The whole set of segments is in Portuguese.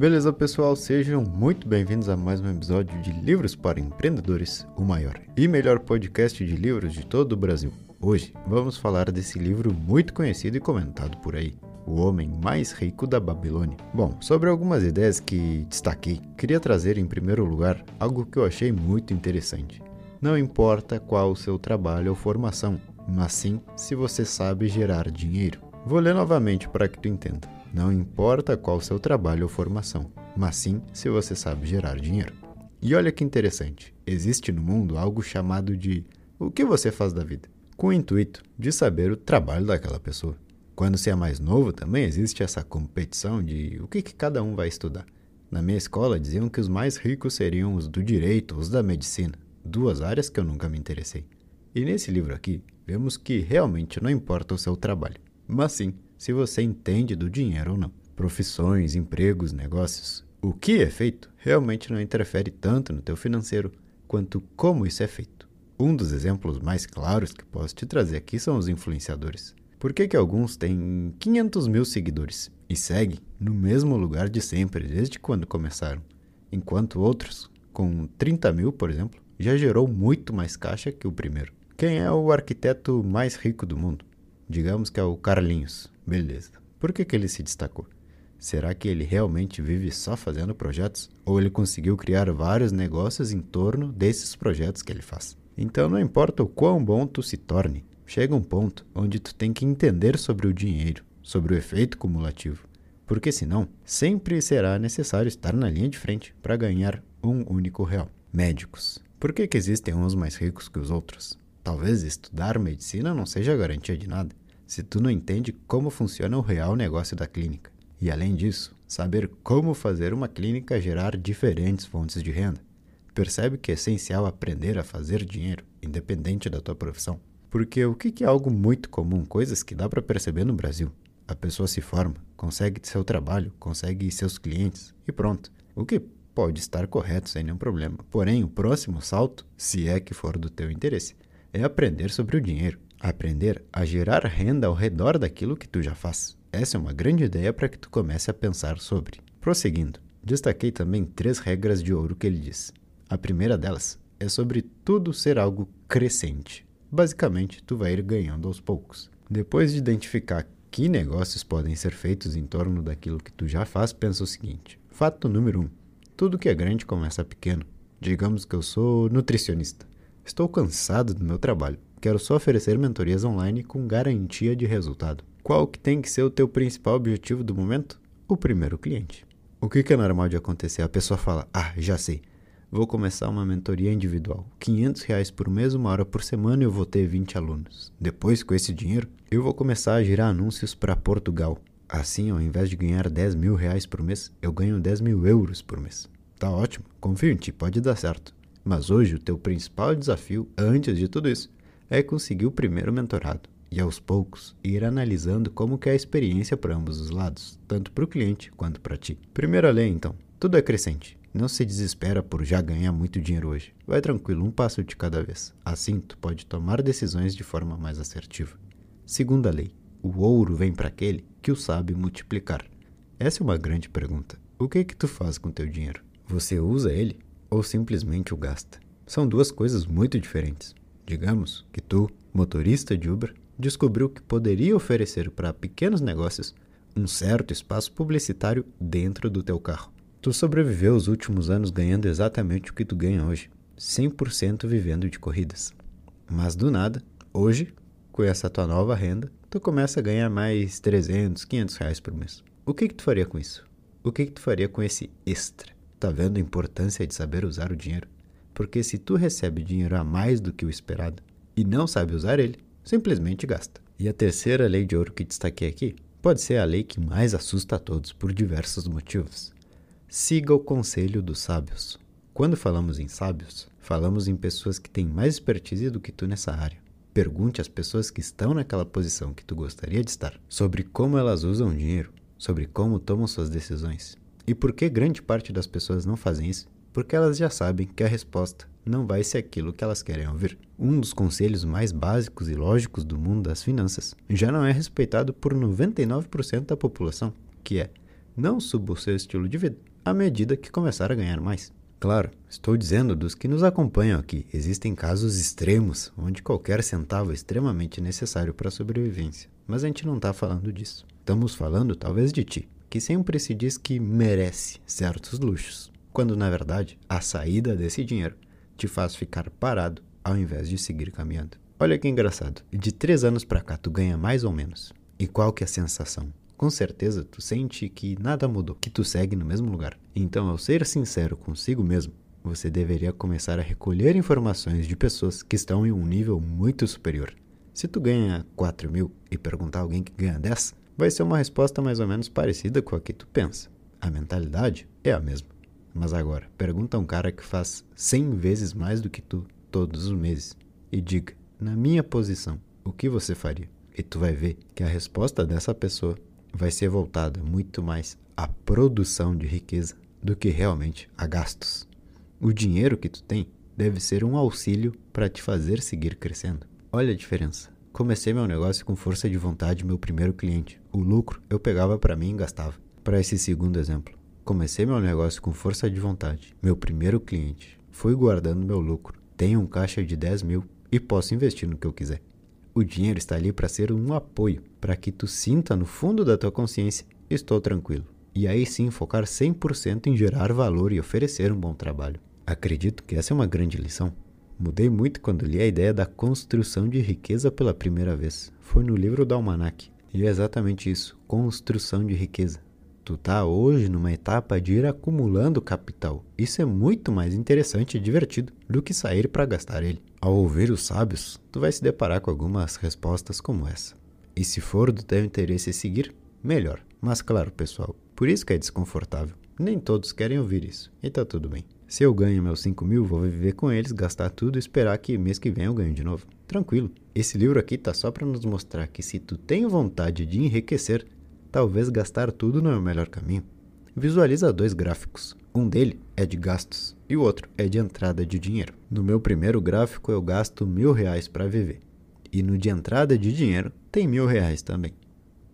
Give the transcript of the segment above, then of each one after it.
Beleza, pessoal? Sejam muito bem-vindos a mais um episódio de Livros para Empreendedores, o maior e melhor podcast de livros de todo o Brasil. Hoje vamos falar desse livro muito conhecido e comentado por aí, O Homem Mais Rico da Babilônia. Bom, sobre algumas ideias que destaquei, queria trazer em primeiro lugar algo que eu achei muito interessante. Não importa qual o seu trabalho ou formação, mas sim se você sabe gerar dinheiro. Vou ler novamente para que tu entenda. Não importa qual seu trabalho ou formação, mas sim se você sabe gerar dinheiro. E olha que interessante, existe no mundo algo chamado de o que você faz da vida, com o intuito de saber o trabalho daquela pessoa. Quando se é mais novo, também existe essa competição de o que, que cada um vai estudar. Na minha escola diziam que os mais ricos seriam os do direito, os da medicina, duas áreas que eu nunca me interessei. E nesse livro aqui, vemos que realmente não importa o seu trabalho, mas sim se você entende do dinheiro ou não. Profissões, empregos, negócios. O que é feito realmente não interfere tanto no teu financeiro quanto como isso é feito. Um dos exemplos mais claros que posso te trazer aqui são os influenciadores. Por que, que alguns têm 500 mil seguidores e seguem no mesmo lugar de sempre, desde quando começaram, enquanto outros, com 30 mil, por exemplo, já gerou muito mais caixa que o primeiro? Quem é o arquiteto mais rico do mundo? Digamos que é o Carlinhos. Beleza. Por que, que ele se destacou? Será que ele realmente vive só fazendo projetos? Ou ele conseguiu criar vários negócios em torno desses projetos que ele faz? Então não importa o quão bom tu se torne, chega um ponto onde tu tem que entender sobre o dinheiro, sobre o efeito cumulativo. Porque senão, sempre será necessário estar na linha de frente para ganhar um único real. Médicos. Por que, que existem uns mais ricos que os outros? Talvez estudar medicina não seja garantia de nada se tu não entende como funciona o real negócio da clínica. E além disso, saber como fazer uma clínica gerar diferentes fontes de renda. Percebe que é essencial aprender a fazer dinheiro, independente da tua profissão. Porque o que é algo muito comum, coisas que dá para perceber no Brasil? A pessoa se forma, consegue seu trabalho, consegue seus clientes e pronto. O que pode estar correto sem nenhum problema. Porém, o próximo salto, se é que for do teu interesse, é aprender sobre o dinheiro. Aprender a gerar renda ao redor daquilo que tu já faz. Essa é uma grande ideia para que tu comece a pensar sobre. Prosseguindo, destaquei também três regras de ouro que ele diz. A primeira delas é sobre tudo ser algo crescente. Basicamente, tu vai ir ganhando aos poucos. Depois de identificar que negócios podem ser feitos em torno daquilo que tu já faz, pensa o seguinte: fato número um, tudo que é grande começa pequeno. Digamos que eu sou nutricionista. Estou cansado do meu trabalho Quero só oferecer mentorias online com garantia de resultado. Qual que tem que ser o teu principal objetivo do momento? O primeiro cliente. O que, é normal de acontecer? A pessoa fala, ah, já sei, vou começar uma mentoria individual. 500 reais por mês, uma hora por semana, eu vou ter 20 alunos. Depois, com esse dinheiro, eu vou começar a girar anúncios para Portugal. Assim, ao invés de ganhar 10 mil reais por mês, eu ganho 10 mil euros por mês. Tá ótimo, confio em ti, pode dar certo. Mas hoje o teu principal desafio, antes de tudo isso, é conseguir o primeiro mentorado e aos poucos ir analisando como que é a experiência para ambos os lados, tanto para o cliente quanto para ti. Primeira lei então, tudo é crescente. Não se desespera por já ganhar muito dinheiro hoje. Vai tranquilo, um passo de cada vez. Assim, tu pode tomar decisões de forma mais assertiva. Segunda lei: o ouro vem para aquele que o sabe multiplicar. Essa é uma grande pergunta. O que é que tu faz com teu dinheiro? Você usa ele ou simplesmente o gasta? São duas coisas muito diferentes. Digamos que tu, motorista de Uber, descobriu que poderia oferecer para pequenos negócios um certo espaço publicitário dentro do teu carro. Tu sobreviveu os últimos anos ganhando exatamente o que tu ganha hoje, 100% vivendo de corridas. Mas do nada, hoje, com essa tua nova renda, tu começa a ganhar mais 300, 500 reais por mês. O que que tu faria com isso? O que que tu faria com esse extra? Tá vendo a importância de saber usar o dinheiro? Porque se tu recebe dinheiro a mais do que o esperado e não sabe usar ele, simplesmente gasta. E a terceira lei de ouro que destaquei aqui pode ser a lei que mais assusta a todos por diversos motivos. Siga o conselho dos sábios. Quando falamos em sábios, falamos em pessoas que têm mais expertise do que tu nessa área. Pergunte às pessoas que estão naquela posição que tu gostaria de estar sobre como elas usam o dinheiro, sobre como tomam suas decisões. E por que grande parte das pessoas não fazem isso? Porque elas já sabem que a resposta não vai ser aquilo que elas querem ouvir. Um dos conselhos mais básicos e lógicos do mundo das finanças já não é respeitado por 99% da população, que é: não suba o seu estilo de vida, à medida que começar a ganhar mais. Claro, estou dizendo dos que nos acompanham aqui. Existem casos extremos onde qualquer centavo é extremamente necessário para a sobrevivência, mas a gente não está falando disso. Estamos falando talvez de ti, que sempre se diz que merece certos luxos, quando na verdade a saída desse dinheiro te faz ficar parado ao invés de seguir caminhando. Olha que engraçado, de três anos para cá tu ganha mais ou menos. E qual que é a sensação? com certeza tu sente que nada mudou, que tu segue no mesmo lugar. Então, ao ser sincero consigo mesmo, você deveria começar a recolher informações de pessoas que estão em um nível muito superior. Se tu ganha 4 mil e perguntar a alguém que ganha 10, vai ser uma resposta mais ou menos parecida com a que tu pensa. A mentalidade é a mesma. Mas agora, pergunta a um cara que faz 100 vezes mais do que tu todos os meses e diga, na minha posição, o que você faria? E tu vai ver que a resposta dessa pessoa vai ser voltada muito mais à produção de riqueza do que realmente a gastos. O dinheiro que tu tem deve ser um auxílio para te fazer seguir crescendo. Olha a diferença. Comecei meu negócio com força de vontade, meu primeiro cliente. O lucro eu pegava para mim e gastava. Para esse segundo exemplo, comecei meu negócio com força de vontade, meu primeiro cliente. Fui guardando meu lucro. Tenho um caixa de 10 mil e posso investir no que eu quiser. O dinheiro está ali para ser um apoio, para que tu sinta no fundo da tua consciência: estou tranquilo. E aí sim focar 100% em gerar valor e oferecer um bom trabalho. Acredito que essa é uma grande lição. Mudei muito quando li a ideia da construção de riqueza pela primeira vez. Foi no livro do Almanac. E é exatamente isso: construção de riqueza. Tu tá hoje numa etapa de ir acumulando capital. Isso é muito mais interessante e divertido do que sair para gastar ele. Ao ouvir os sábios, tu vai se deparar com algumas respostas como essa. E se for do teu interesse seguir, melhor. Mas claro, pessoal, por isso que é desconfortável. Nem todos querem ouvir isso, e tá tudo bem. Se eu ganho meus 5 mil, vou viver com eles, gastar tudo e esperar que mês que vem eu ganhe de novo. Tranquilo. Esse livro aqui tá só para nos mostrar que se tu tem vontade de enriquecer, talvez gastar tudo não é o melhor caminho. Visualiza dois gráficos. Um dele é de gastos e o outro é de entrada de dinheiro. No meu primeiro gráfico eu gasto mil reais para viver e no de entrada de dinheiro tem mil reais também.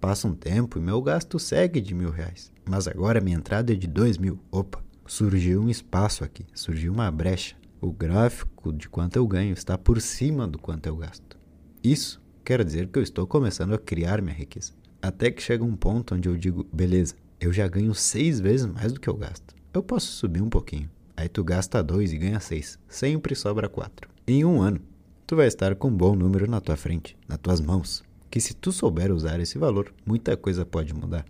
Passa um tempo e meu gasto segue de mil reais, mas agora minha entrada é de dois mil. Opa, surgiu um espaço aqui, surgiu uma brecha. O gráfico de quanto eu ganho está por cima do quanto eu gasto. Isso quer dizer que eu estou começando a criar minha riqueza. Até que chega um ponto onde eu digo, beleza, eu já ganho seis vezes mais do que eu gasto. Eu posso subir um pouquinho. Aí tu gasta dois e ganha seis. Sempre sobra quatro. Em um ano, tu vai estar com um bom número na tua frente, nas tuas mãos. Que se tu souber usar esse valor, muita coisa pode mudar.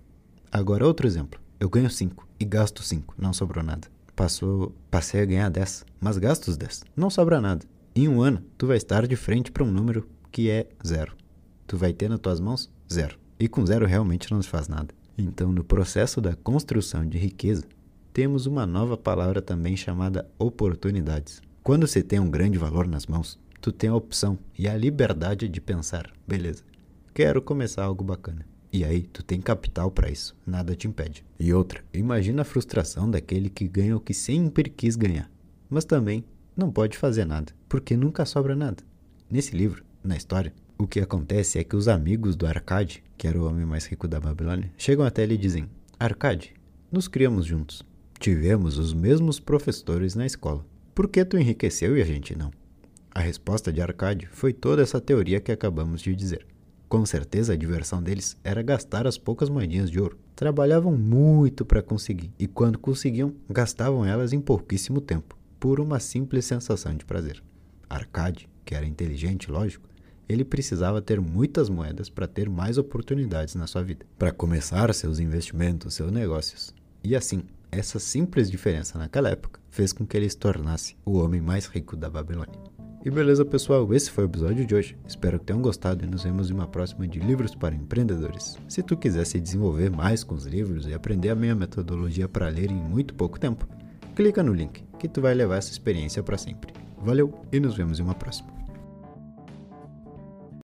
Agora outro exemplo. Eu ganho 5 e gasto 5, não sobrou nada. Passou, passei a ganhar 10, mas gasto os 10, não sobra nada. Em um ano, tu vai estar de frente para um número que é zero. Tu vai ter nas tuas mãos zero. E com zero realmente não se faz nada. Então, no processo da construção de riqueza, temos uma nova palavra também chamada oportunidades. Quando você tem um grande valor nas mãos, tu tem a opção e a liberdade de pensar, beleza, quero começar algo bacana. E aí, tu tem capital para isso, nada te impede. E outra, imagina a frustração daquele que ganha o que sempre quis ganhar, mas também não pode fazer nada, porque nunca sobra nada. Nesse livro, na história, o que acontece é que os amigos do Arcade, que era o homem mais rico da Babilônia, chegam até ele e dizem: Arcade, nos criamos juntos. Tivemos os mesmos professores na escola. Por que tu enriqueceu e a gente não? A resposta de Arcade foi toda essa teoria que acabamos de dizer. Com certeza a diversão deles era gastar as poucas moedinhas de ouro. Trabalhavam muito para conseguir e quando conseguiam, gastavam elas em pouquíssimo tempo, por uma simples sensação de prazer. Arcade, que era inteligente, lógico, ele precisava ter muitas moedas para ter mais oportunidades na sua vida, para começar seus investimentos, seus negócios. E assim, essa simples diferença naquela época fez com que ele se tornasse o homem mais rico da Babilônia. E beleza, pessoal, esse foi o episódio de hoje. Espero que tenham gostado e nos vemos em uma próxima de Livros para Empreendedores. Se tu quiser se desenvolver mais com os livros e aprender a minha metodologia para ler em muito pouco tempo, clica no link que tu vai levar essa experiência para sempre. Valeu e nos vemos em uma próxima.